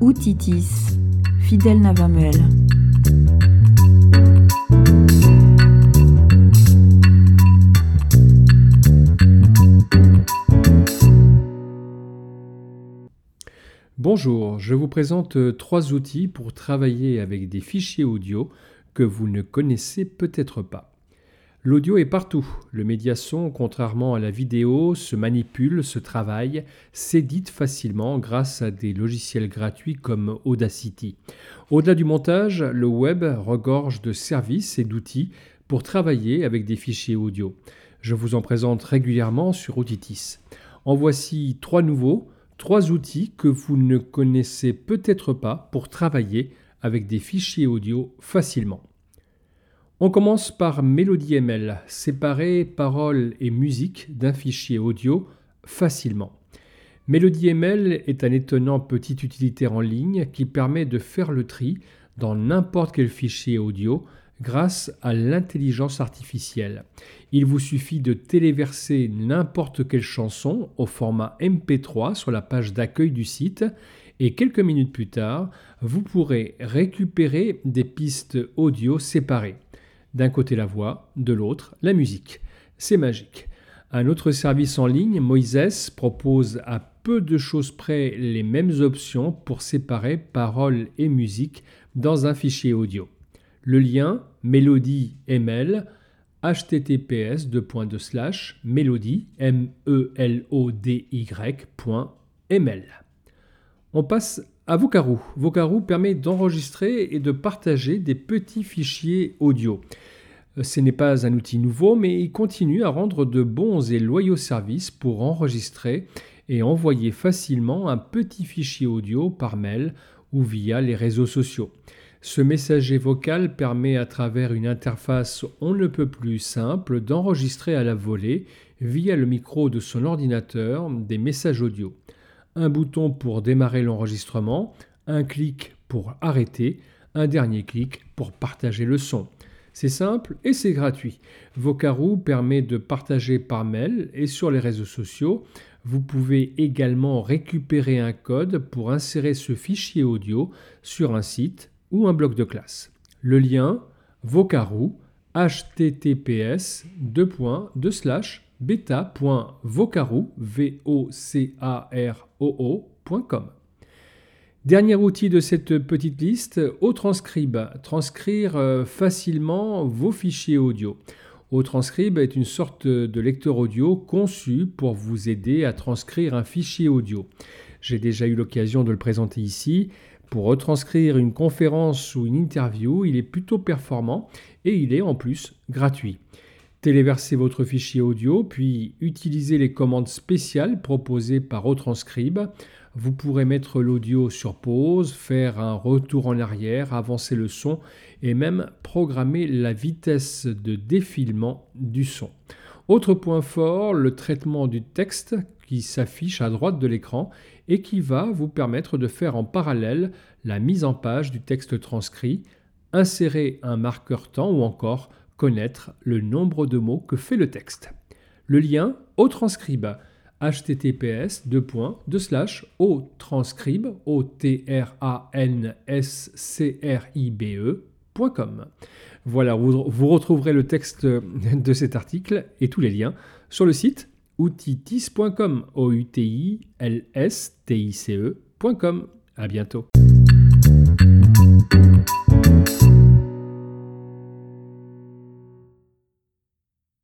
Outitis, Fidèle Navamuel. Bonjour, je vous présente euh, trois outils pour travailler avec des fichiers audio que vous ne connaissez peut-être pas. L'audio est partout. Le médiason, contrairement à la vidéo, se manipule, se travaille, s'édite facilement grâce à des logiciels gratuits comme Audacity. Au-delà du montage, le web regorge de services et d'outils pour travailler avec des fichiers audio. Je vous en présente régulièrement sur Auditis. En voici trois nouveaux Trois outils que vous ne connaissez peut-être pas pour travailler avec des fichiers audio facilement. On commence par MelodyML, séparer paroles et musique d'un fichier audio facilement. MelodyML est un étonnant petit utilitaire en ligne qui permet de faire le tri dans n'importe quel fichier audio grâce à l'intelligence artificielle. Il vous suffit de téléverser n'importe quelle chanson au format MP3 sur la page d'accueil du site et quelques minutes plus tard, vous pourrez récupérer des pistes audio séparées. D'un côté la voix, de l'autre la musique. C'est magique. Un autre service en ligne, Moises, propose à peu de choses près les mêmes options pour séparer paroles et musique dans un fichier audio. Le lien Mélodie ML https melody m e. On passe à Vocaroo. Permet d'enregistrer et de partager des petits fichiers audio. Ce n'est pas un outil nouveau, mais il continue à rendre de bons et loyaux services pour enregistrer et envoyer facilement un petit fichier audio par mail ou via les réseaux sociaux. Ce messager vocal permet à travers une interface on ne peut plus simple d'enregistrer à la volée via le micro de son ordinateur des messages audio. Un bouton pour démarrer l'enregistrement, un clic pour arrêter, un dernier clic pour partager le son. C'est simple et c'est gratuit. Vocaroo permet de partager par mail et sur les réseaux sociaux. Vous pouvez également récupérer un code pour insérer ce fichier audio sur un site ou un bloc de classe. Le lien Vocaroo https beta.vocaroo.com. Dernier outil de cette petite liste, Otranscribe. Transcrire euh, facilement vos fichiers audio. Otranscribe est une sorte de lecteur audio conçu pour vous aider à transcrire un fichier audio. J'ai déjà eu l'occasion de le présenter ici. Pour retranscrire une conférence ou une interview, il est plutôt performant et il est en plus gratuit. Téléversez votre fichier audio, puis utilisez les commandes spéciales proposées par Retranscribe. Vous pourrez mettre l'audio sur pause, faire un retour en arrière, avancer le son et même programmer la vitesse de défilement du son. Autre point fort, le traitement du texte qui s'affiche à droite de l'écran et qui va vous permettre de faire en parallèle la mise en page du texte transcrit, insérer un marqueur temps ou encore connaître le nombre de mots que fait le texte. Le lien au transcribe https au transcribe o t r. Voilà, vous retrouverez le texte de cet article et tous les liens sur le site outitis.com. O-U-T-I-L-S-T-I-C-E.com. À bientôt.